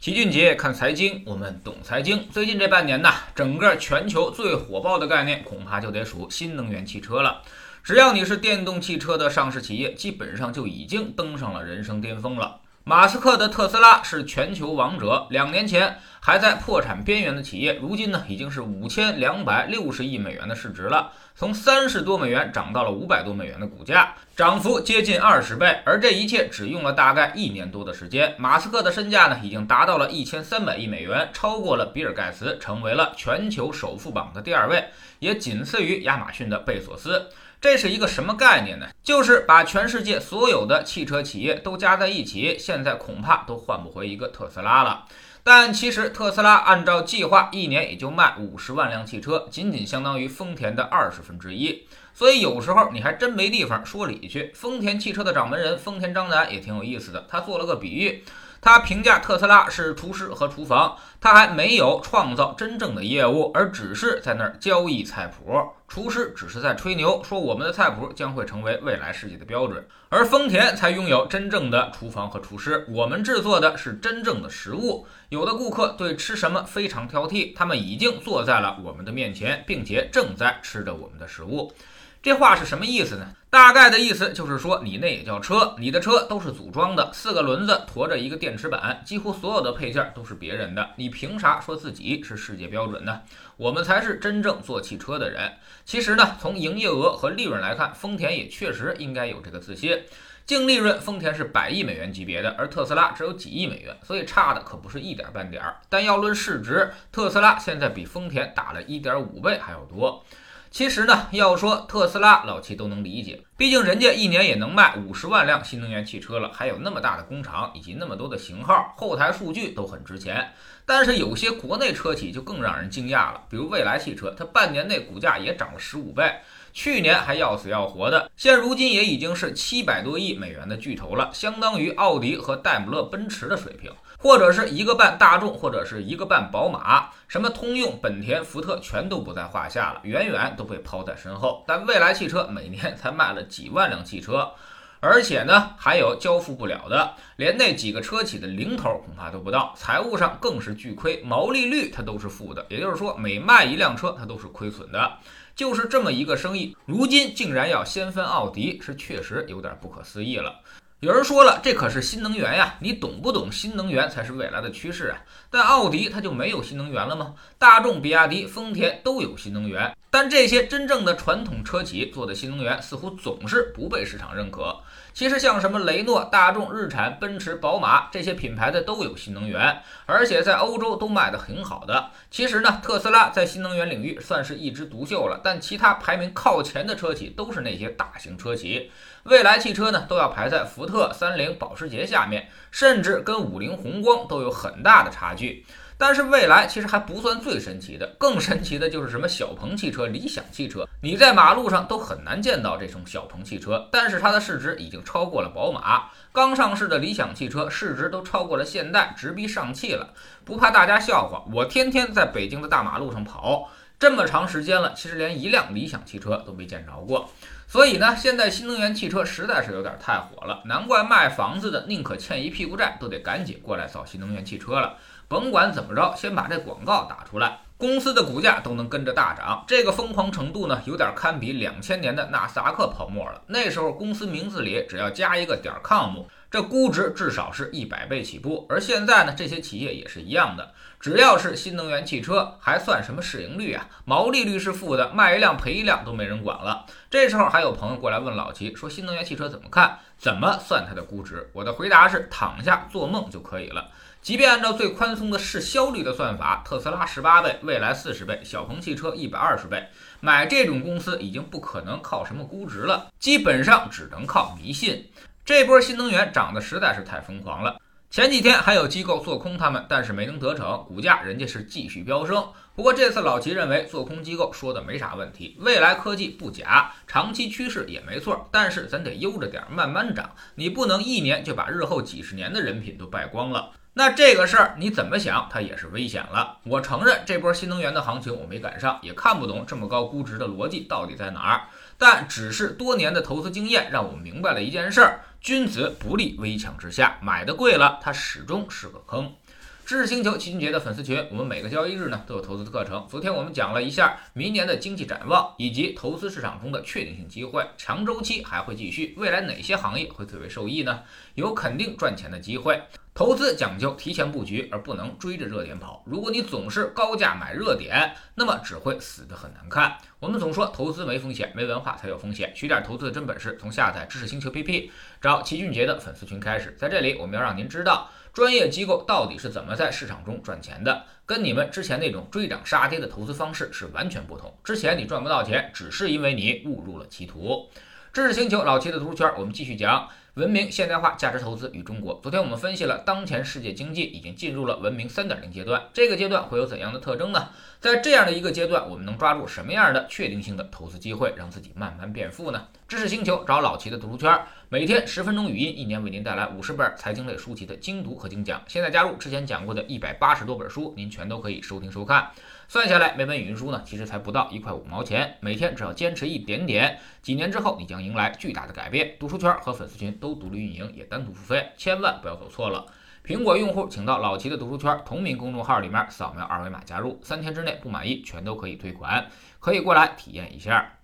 齐俊杰看财经，我们懂财经。最近这半年呢，整个全球最火爆的概念，恐怕就得数新能源汽车了。只要你是电动汽车的上市企业，基本上就已经登上了人生巅峰了。马斯克的特斯拉是全球王者，两年前还在破产边缘的企业，如今呢已经是五千两百六十亿美元的市值了，从三十多美元涨到了五百多美元的股价，涨幅接近二十倍。而这一切只用了大概一年多的时间，马斯克的身价呢已经达到了一千三百亿美元，超过了比尔盖茨，成为了全球首富榜的第二位，也仅次于亚马逊的贝索斯。这是一个什么概念呢？就是把全世界所有的汽车企业都加在一起，现在恐怕都换不回一个特斯拉了。但其实特斯拉按照计划，一年也就卖五十万辆汽车，仅仅相当于丰田的二十分之一。所以有时候你还真没地方说理去。丰田汽车的掌门人丰田章男也挺有意思的，他做了个比喻。他评价特斯拉是厨师和厨房，他还没有创造真正的业务，而只是在那儿交易菜谱。厨师只是在吹牛，说我们的菜谱将会成为未来世界的标准，而丰田才拥有真正的厨房和厨师。我们制作的是真正的食物。有的顾客对吃什么非常挑剔，他们已经坐在了我们的面前，并且正在吃着我们的食物。这话是什么意思呢？大概的意思就是说，你那也叫车，你的车都是组装的，四个轮子驮着一个电池板，几乎所有的配件都是别人的，你凭啥说自己是世界标准呢？我们才是真正做汽车的人。其实呢，从营业额和利润来看，丰田也确实应该有这个自信。净利润，丰田是百亿美元级别的，而特斯拉只有几亿美元，所以差的可不是一点半点儿。但要论市值，特斯拉现在比丰田大了一点五倍还要多。其实呢，要说特斯拉，老七都能理解，毕竟人家一年也能卖五十万辆新能源汽车了，还有那么大的工厂以及那么多的型号，后台数据都很值钱。但是有些国内车企就更让人惊讶了，比如蔚来汽车，它半年内股价也涨了十五倍，去年还要死要活的，现如今也已经是七百多亿美元的巨头了，相当于奥迪和戴姆勒奔驰的水平。或者是一个半大众，或者是一个半宝马，什么通用、本田、福特全都不在话下了，远远都被抛在身后。但蔚来汽车每年才卖了几万辆汽车，而且呢还有交付不了的，连那几个车企的零头恐怕都不到，财务上更是巨亏，毛利率它都是负的，也就是说每卖一辆车它都是亏损的。就是这么一个生意，如今竟然要先分奥迪，是确实有点不可思议了。有人说了，这可是新能源呀，你懂不懂？新能源才是未来的趋势啊！但奥迪它就没有新能源了吗？大众、比亚迪、丰田都有新能源，但这些真正的传统车企做的新能源似乎总是不被市场认可。其实像什么雷诺、大众、日产、奔驰、宝马这些品牌的都有新能源，而且在欧洲都卖得很好的。其实呢，特斯拉在新能源领域算是一枝独秀了，但其他排名靠前的车企都是那些大型车企。蔚来汽车呢，都要排在福特、三菱、保时捷下面，甚至跟五菱宏光都有很大的差距。但是蔚来其实还不算最神奇的，更神奇的就是什么小鹏汽车、理想汽车，你在马路上都很难见到这种小鹏汽车。但是它的市值已经超过了宝马，刚上市的理想汽车市值都超过了现代，直逼上汽了。不怕大家笑话，我天天在北京的大马路上跑，这么长时间了，其实连一辆理想汽车都没见着过。所以呢，现在新能源汽车实在是有点太火了，难怪卖房子的宁可欠一屁股债，都得赶紧过来造新能源汽车了。甭管怎么着，先把这广告打出来，公司的股价都能跟着大涨。这个疯狂程度呢，有点堪比两千年的纳斯达克泡沫了。那时候公司名字里只要加一个点 com，这估值至少是一百倍起步。而现在呢，这些企业也是一样的，只要是新能源汽车，还算什么市盈率啊？毛利率是负的，卖一辆赔一辆都没人管了。这时候还有朋友过来问老齐，说新能源汽车怎么看？怎么算它的估值？我的回答是：躺下做梦就可以了。即便按照最宽松的市销率的算法，特斯拉十八倍，蔚来四十倍，小鹏汽车一百二十倍，买这种公司已经不可能靠什么估值了，基本上只能靠迷信。这波新能源涨得实在是太疯狂了，前几天还有机构做空他们，但是没能得逞，股价人家是继续飙升。不过这次老齐认为做空机构说的没啥问题，未来科技不假，长期趋势也没错，但是咱得悠着点，慢慢涨，你不能一年就把日后几十年的人品都败光了。那这个事儿你怎么想，它也是危险了。我承认这波新能源的行情我没赶上，也看不懂这么高估值的逻辑到底在哪儿。但只是多年的投资经验让我明白了一件事儿：君子不立危墙之下，买的贵了，它始终是个坑。知识星球齐俊杰的粉丝群，我们每个交易日呢都有投资的课程。昨天我们讲了一下明年的经济展望，以及投资市场中的确定性机会，强周期还会继续，未来哪些行业会最为受益呢？有肯定赚钱的机会。投资讲究提前布局，而不能追着热点跑。如果你总是高价买热点，那么只会死得很难看。我们总说投资没风险，没文化才有风险。学点投资的真本事，从下载知识星球 PP，找齐俊杰的粉丝群开始。在这里，我们要让您知道。专业机构到底是怎么在市场中赚钱的？跟你们之前那种追涨杀跌的投资方式是完全不同。之前你赚不到钱，只是因为你误入了歧途。知识星球老齐的读书圈，我们继续讲文明现代化价值投资与中国。昨天我们分析了当前世界经济已经进入了文明三点零阶段，这个阶段会有怎样的特征呢？在这样的一个阶段，我们能抓住什么样的确定性的投资机会，让自己慢慢变富呢？知识星球找老齐的读书圈，每天十分钟语音，一年为您带来五十本财经类书籍的精读和精讲。现在加入之前讲过的一百八十多本书，您全都可以收听收看。算下来，每本语音书呢，其实才不到一块五毛钱。每天只要坚持一点点，几年之后，你将迎来巨大的改变。读书圈和粉丝群都独立运营，也单独付费，千万不要走错了。苹果用户请到老齐的读书圈同名公众号里面扫描二维码加入，三天之内不满意全都可以退款，可以过来体验一下。